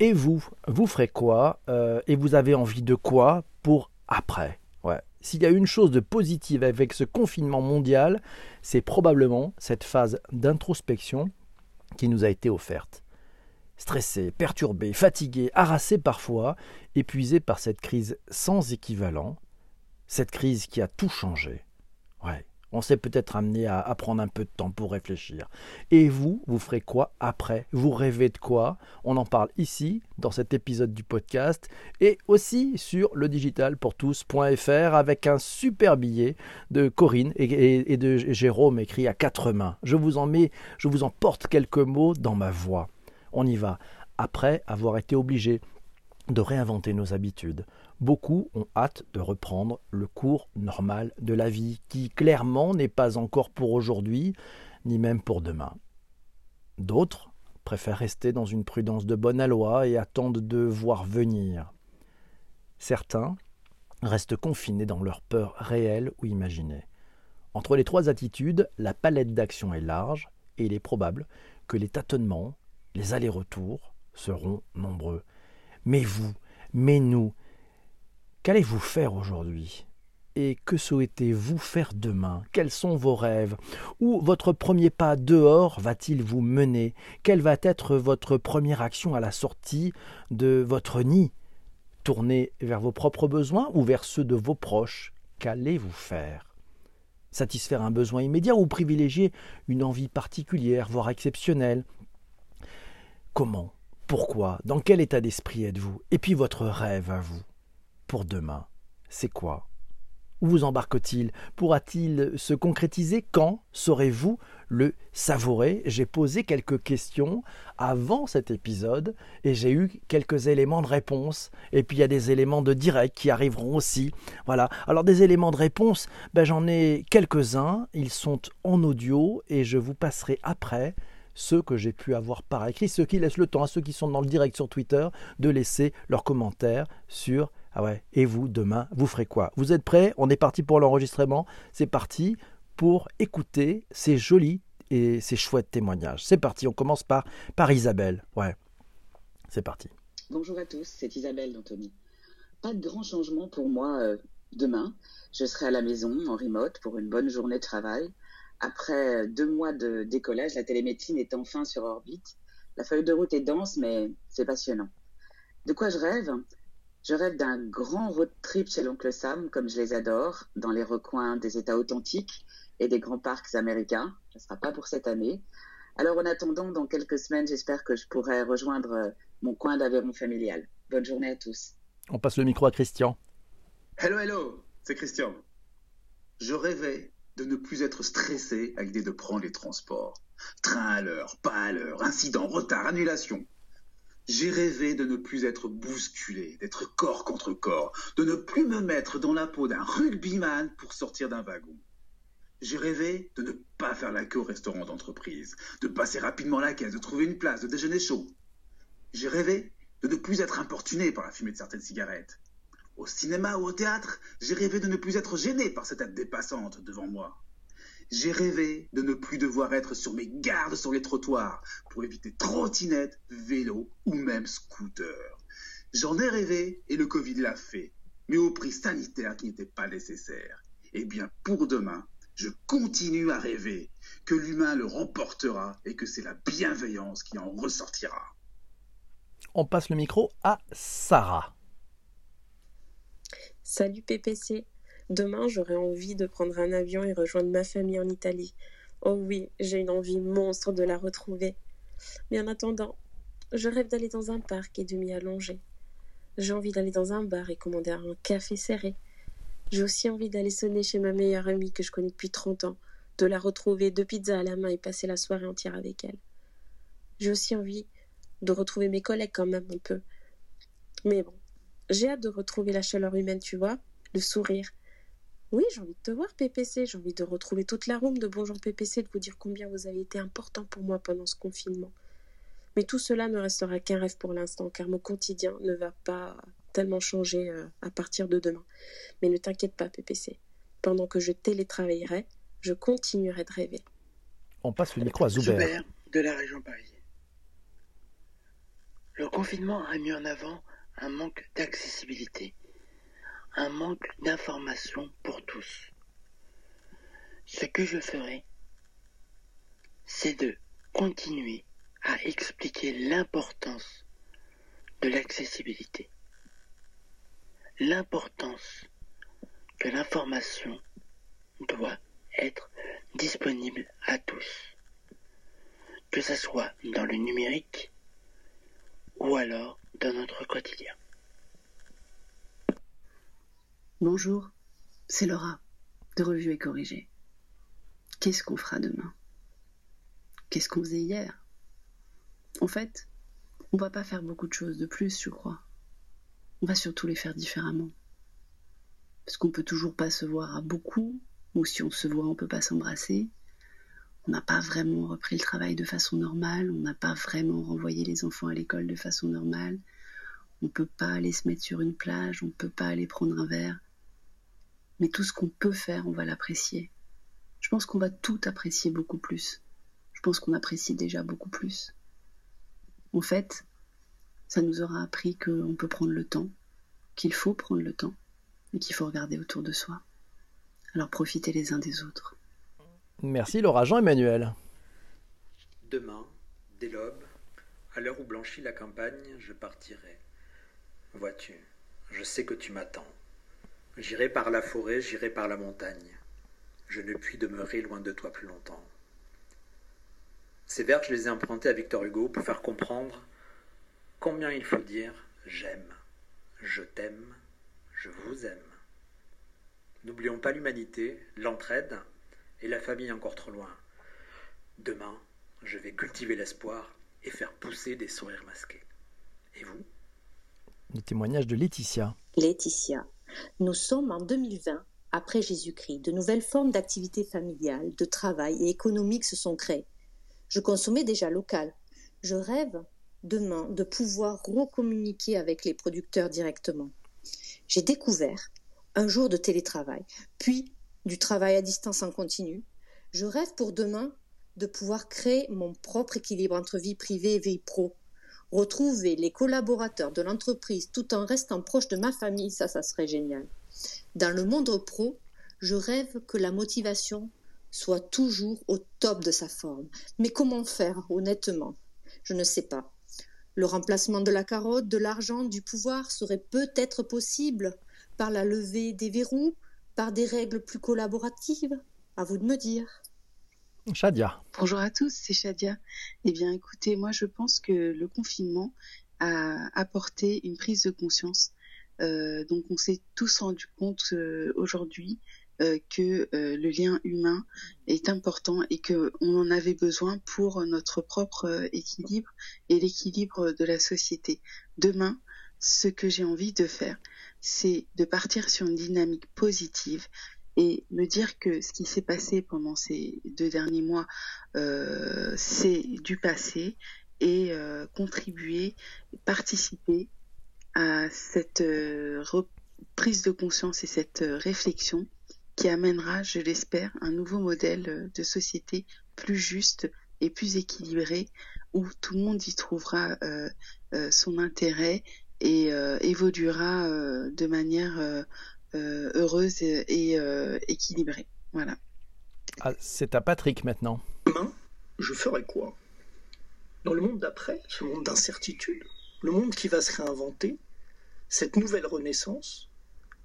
Et vous, vous ferez quoi euh, Et vous avez envie de quoi pour après? Ouais. S'il y a une chose de positive avec ce confinement mondial, c'est probablement cette phase d'introspection qui nous a été offerte. Stressé, perturbé, fatigué, harassé parfois, épuisé par cette crise sans équivalent, cette crise qui a tout changé. Ouais, on s'est peut-être amené à, prendre un peu de temps pour réfléchir. Et vous, vous ferez quoi après? Vous rêvez de quoi? On en parle ici, dans cet épisode du podcast, et aussi sur le avec un super billet de Corinne et, et de Jérôme écrit à quatre mains. Je vous en mets, je vous en porte quelques mots dans ma voix. On y va. Après avoir été obligé de réinventer nos habitudes, beaucoup ont hâte de reprendre le cours normal de la vie, qui clairement n'est pas encore pour aujourd'hui, ni même pour demain. D'autres préfèrent rester dans une prudence de bonne aloi et attendent de voir venir. Certains restent confinés dans leur peur réelle ou imaginée. Entre les trois attitudes, la palette d'action est large et il est probable que les tâtonnements, les allers-retours seront nombreux. Mais vous, mais nous, Qu'allez-vous faire aujourd'hui? Et que souhaitez-vous faire demain? Quels sont vos rêves? Où votre premier pas dehors va-t-il vous mener? Quelle va être votre première action à la sortie de votre nid? Tourner vers vos propres besoins ou vers ceux de vos proches? Qu'allez-vous faire? Satisfaire un besoin immédiat ou privilégier une envie particulière, voire exceptionnelle? Comment? Pourquoi? Dans quel état d'esprit êtes-vous? Et puis votre rêve à vous? Pour demain, c'est quoi? Où vous embarque-t-il? Pourra-t-il se concrétiser? Quand saurez-vous? Le savourer J'ai posé quelques questions avant cet épisode et j'ai eu quelques éléments de réponse. Et puis il y a des éléments de direct qui arriveront aussi. Voilà. Alors des éléments de réponse, ben, j'en ai quelques-uns. Ils sont en audio et je vous passerai après ceux que j'ai pu avoir par écrit, ceux qui laissent le temps à ceux qui sont dans le direct sur Twitter de laisser leurs commentaires sur ah ouais, et vous, demain, vous ferez quoi? Vous êtes prêts? On est parti pour l'enregistrement. C'est parti pour écouter ces jolis et ces chouettes témoignages. C'est parti, on commence par, par Isabelle. Ouais, c'est parti. Bonjour à tous, c'est Isabelle d'Anthony. Pas de grand changement pour moi euh, demain. Je serai à la maison en remote pour une bonne journée de travail. Après deux mois de décollage, la télémédecine est enfin sur orbite. La feuille de route est dense, mais c'est passionnant. De quoi je rêve? Je rêve d'un grand road trip chez l'oncle Sam, comme je les adore, dans les recoins des États authentiques et des grands parcs américains. Ce ne sera pas pour cette année. Alors en attendant, dans quelques semaines, j'espère que je pourrai rejoindre euh, mon coin d'Aveyron familial. Bonne journée à tous. On passe le micro à Christian. Hello, hello, c'est Christian. Je rêvais de ne plus être stressé à l'idée de prendre les transports. Train à l'heure, pas à l'heure, incident, retard, annulation. J'ai rêvé de ne plus être bousculé, d'être corps contre corps, de ne plus me mettre dans la peau d'un rugbyman pour sortir d'un wagon. J'ai rêvé de ne pas faire la queue au restaurant d'entreprise, de passer rapidement la caisse, de trouver une place, de déjeuner chaud. J'ai rêvé de ne plus être importuné par la fumée de certaines cigarettes. Au cinéma ou au théâtre, j'ai rêvé de ne plus être gêné par cette tête dépassante devant moi. J'ai rêvé de ne plus devoir être sur mes gardes sur les trottoirs pour éviter trottinettes, vélos ou même scooters. J'en ai rêvé et le Covid l'a fait, mais au prix sanitaire qui n'était pas nécessaire. Eh bien, pour demain, je continue à rêver que l'humain le remportera et que c'est la bienveillance qui en ressortira. On passe le micro à Sarah. Salut PPC. Demain, j'aurais envie de prendre un avion et rejoindre ma famille en Italie. Oh oui, j'ai une envie monstre de la retrouver. Mais en attendant, je rêve d'aller dans un parc et de m'y allonger. J'ai envie d'aller dans un bar et commander un café serré. J'ai aussi envie d'aller sonner chez ma meilleure amie que je connais depuis 30 ans, de la retrouver, deux pizzas à la main et passer la soirée entière avec elle. J'ai aussi envie de retrouver mes collègues quand même un peu. Mais bon, j'ai hâte de retrouver la chaleur humaine, tu vois, le sourire, oui, j'ai envie de te voir, PPC. J'ai envie de retrouver toute la room de Bonjour PPC, de vous dire combien vous avez été important pour moi pendant ce confinement. Mais tout cela ne restera qu'un rêve pour l'instant, car mon quotidien ne va pas tellement changer euh, à partir de demain. Mais ne t'inquiète pas, PPC. Pendant que je télétravaillerai, je continuerai de rêver. On passe le micro à Zuber. de la région parisienne. Le confinement a mis en avant un manque d'accessibilité, un manque d'information pour tous. Ce que je ferai, c'est de continuer à expliquer l'importance de l'accessibilité, l'importance que l'information doit être disponible à tous, que ce soit dans le numérique ou alors dans notre quotidien. Bonjour, c'est Laura, de Revue et Corrigé. Qu'est-ce qu'on fera demain? Qu'est-ce qu'on faisait hier? En fait, on va pas faire beaucoup de choses de plus, je crois. On va surtout les faire différemment. Parce qu'on peut toujours pas se voir à beaucoup, ou si on se voit, on peut pas s'embrasser. On n'a pas vraiment repris le travail de façon normale, on n'a pas vraiment renvoyé les enfants à l'école de façon normale. On peut pas aller se mettre sur une plage, on peut pas aller prendre un verre. Mais tout ce qu'on peut faire, on va l'apprécier. Je pense qu'on va tout apprécier beaucoup plus. Je pense qu'on apprécie déjà beaucoup plus. En fait, ça nous aura appris qu'on peut prendre le temps, qu'il faut prendre le temps, et qu'il faut regarder autour de soi. Alors profitez les uns des autres. Merci Laura Jean-Emmanuel. Demain, dès l'aube, à l'heure où blanchit la campagne, je partirai. Vois-tu, je sais que tu m'attends. J'irai par la forêt, j'irai par la montagne. Je ne puis demeurer loin de toi plus longtemps. Ces vers, je les ai empruntés à Victor Hugo pour faire comprendre combien il faut dire j'aime, je t'aime, je vous aime. N'oublions pas l'humanité, l'entraide et la famille encore trop loin. Demain, je vais cultiver l'espoir et faire pousser des sourires masqués. Et vous? Le témoignage de Laetitia. Laetitia, nous sommes en 2020, après Jésus-Christ. De nouvelles formes d'activité familiale, de travail et économique se sont créées. Je consommais déjà local. Je rêve demain de pouvoir recommuniquer avec les producteurs directement. J'ai découvert un jour de télétravail, puis du travail à distance en continu. Je rêve pour demain de pouvoir créer mon propre équilibre entre vie privée et vie pro. Retrouver les collaborateurs de l'entreprise tout en restant proche de ma famille, ça, ça serait génial. Dans le monde pro, je rêve que la motivation soit toujours au top de sa forme. Mais comment faire, honnêtement? Je ne sais pas. Le remplacement de la carotte, de l'argent, du pouvoir serait peut-être possible par la levée des verrous, par des règles plus collaboratives? À vous de me dire. Shadia. Bonjour à tous, c'est Shadia. Eh bien, écoutez, moi, je pense que le confinement a apporté une prise de conscience. Euh, donc, on s'est tous rendu compte euh, aujourd'hui euh, que le lien humain est important et que on en avait besoin pour notre propre équilibre et l'équilibre de la société. Demain, ce que j'ai envie de faire, c'est de partir sur une dynamique positive et me dire que ce qui s'est passé pendant ces deux derniers mois, euh, c'est du passé et euh, contribuer, participer à cette euh, prise de conscience et cette réflexion qui amènera, je l'espère, un nouveau modèle de société plus juste et plus équilibré où tout le monde y trouvera son intérêt et évoluera de manière heureuse et, et équilibrée. Voilà. Ah, c'est à Patrick maintenant. Demain, je ferai quoi? Dans le monde d'après, ce monde d'incertitude, le monde qui va se réinventer, cette nouvelle renaissance,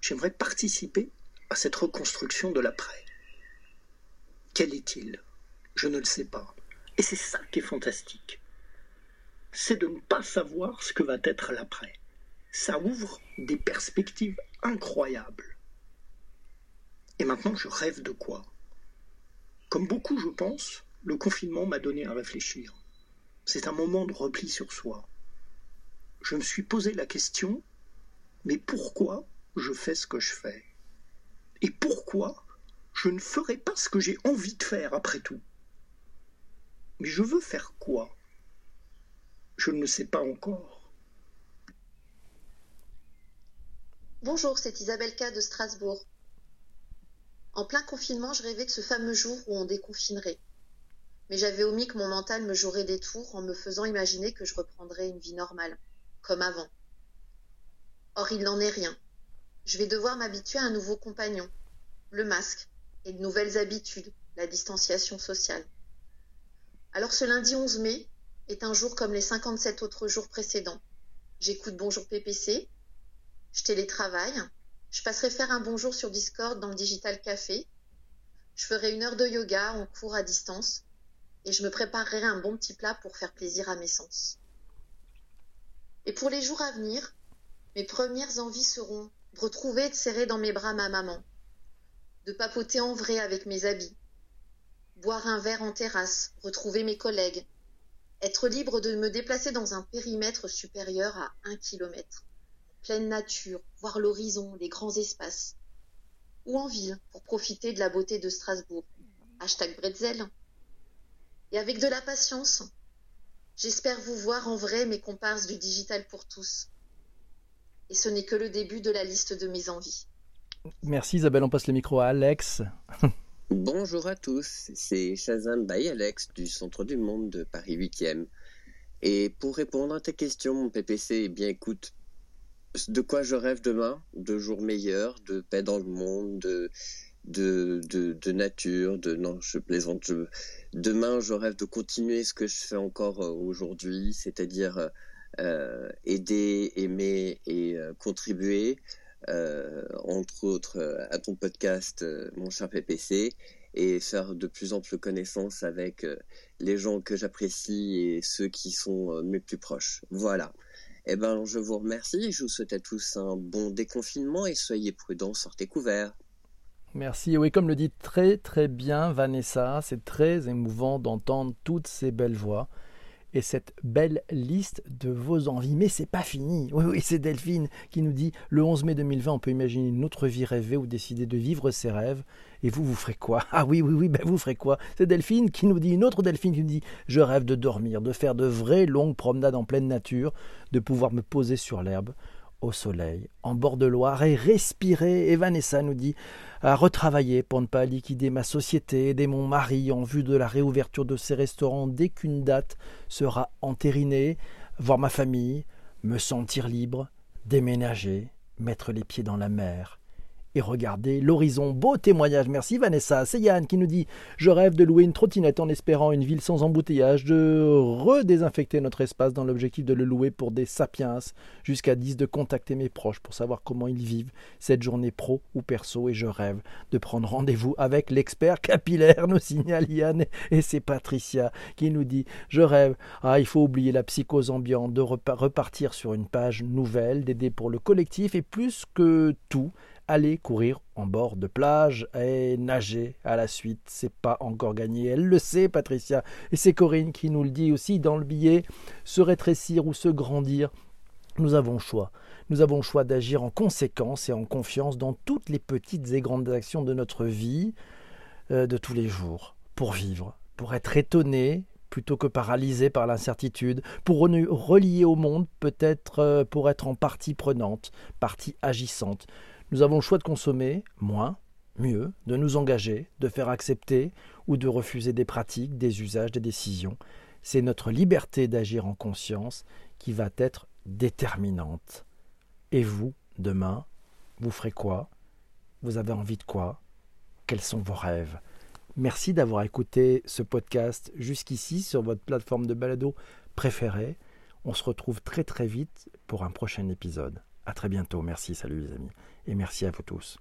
j'aimerais participer à cette reconstruction de l'après. Quel est-il? Je ne le sais pas. Et c'est ça qui est fantastique c'est de ne pas savoir ce que va être l'après. Ça ouvre des perspectives incroyables. Et maintenant, je rêve de quoi? Comme beaucoup, je pense, le confinement m'a donné à réfléchir. C'est un moment de repli sur soi. Je me suis posé la question, mais pourquoi je fais ce que je fais? Et pourquoi je ne ferai pas ce que j'ai envie de faire après tout? Mais je veux faire quoi? Je ne le sais pas encore. Bonjour, c'est Isabelle K de Strasbourg. En plein confinement, je rêvais de ce fameux jour où on déconfinerait. mais j'avais omis que mon mental me jouerait des tours en me faisant imaginer que je reprendrais une vie normale, comme avant. Or, il n'en est rien. Je vais devoir m'habituer à un nouveau compagnon, le masque, et de nouvelles habitudes, la distanciation sociale. Alors ce lundi 11 mai est un jour comme les 57 autres jours précédents. J'écoute Bonjour PPC, je télétravaille, je passerai faire un bonjour sur Discord dans le Digital Café, je ferai une heure de yoga en cours à distance et je me préparerai un bon petit plat pour faire plaisir à mes sens. Et pour les jours à venir, mes premières envies seront de retrouver et de serrer dans mes bras ma maman, de papoter en vrai avec mes habits, boire un verre en terrasse, retrouver mes collègues, être libre de me déplacer dans un périmètre supérieur à un kilomètre, pleine nature, voir l'horizon, les grands espaces, ou en ville pour profiter de la beauté de Strasbourg. Hashtag Bretzel. Et avec de la patience, j'espère vous voir en vrai mes comparses du digital pour tous. Et ce n'est que le début de la liste de mes envies. Merci Isabelle, on passe le micro à Alex. Bonjour à tous, c'est Shazam by Alex du Centre du Monde de Paris 8e. Et pour répondre à ta question, mon PPC, eh bien écoute, de quoi je rêve demain De jours meilleurs, de paix dans le monde, de, nature, de... Non, je plaisante. demain, je rêve de continuer ce que je fais encore euh, aujourd'hui, c'est-à-dire euh, aider, aimer et euh, contribuer, entre autres, à ton podcast, mon cher PPC, et faire de plus plus connaissance avec les gens que j'apprécie et ceux qui sont mes plus proches. Voilà. Eh ben, je vous remercie. Je vous souhaite à tous un bon déconfinement et soyez prudents, sortez couverts. Merci. Oui, comme le dit très très bien Vanessa, c'est très émouvant d'entendre toutes ces belles voix et cette belle liste de vos envies. Mais c'est pas fini. Oui, oui, c'est Delphine qui nous dit le 11 mai 2020, on peut imaginer une autre vie rêvée ou décider de vivre ses rêves. Et vous, vous ferez quoi? Ah oui, oui, oui, ben vous ferez quoi? C'est Delphine qui nous dit, une autre Delphine qui nous dit Je rêve de dormir, de faire de vraies longues promenades en pleine nature, de pouvoir me poser sur l'herbe, au soleil, en bord de Loire et respirer. Et Vanessa nous dit à retravailler pour ne pas liquider ma société, aider mon mari en vue de la réouverture de ses restaurants dès qu'une date sera entérinée, voir ma famille, me sentir libre, déménager, mettre les pieds dans la mer, et regardez l'horizon. Beau témoignage, merci Vanessa. C'est Yann qui nous dit Je rêve de louer une trottinette en espérant une ville sans embouteillage, de redésinfecter notre espace dans l'objectif de le louer pour des sapiens, jusqu'à 10 de contacter mes proches pour savoir comment ils vivent cette journée pro ou perso. Et je rêve de prendre rendez-vous avec l'expert capillaire, nous signale Yann. Et c'est Patricia qui nous dit Je rêve, ah, il faut oublier la psychose ambiante, de repartir sur une page nouvelle, d'aider pour le collectif et plus que tout, aller courir en bord de plage et nager à la suite. C'est pas encore gagné. Elle le sait, Patricia. Et c'est Corinne qui nous le dit aussi dans le billet. Se rétrécir ou se grandir. Nous avons choix. Nous avons le choix d'agir en conséquence et en confiance dans toutes les petites et grandes actions de notre vie euh, de tous les jours. Pour vivre, pour être étonné, plutôt que paralysé par l'incertitude, pour relier au monde, peut-être euh, pour être en partie prenante, partie agissante. Nous avons le choix de consommer moins, mieux, de nous engager, de faire accepter ou de refuser des pratiques, des usages, des décisions. C'est notre liberté d'agir en conscience qui va être déterminante. Et vous, demain, vous ferez quoi? Vous avez envie de quoi? Quels sont vos rêves? Merci d'avoir écouté ce podcast jusqu'ici sur votre plateforme de balado préférée. On se retrouve très très vite pour un prochain épisode. À très bientôt. Merci. Salut les amis et merci à vous tous.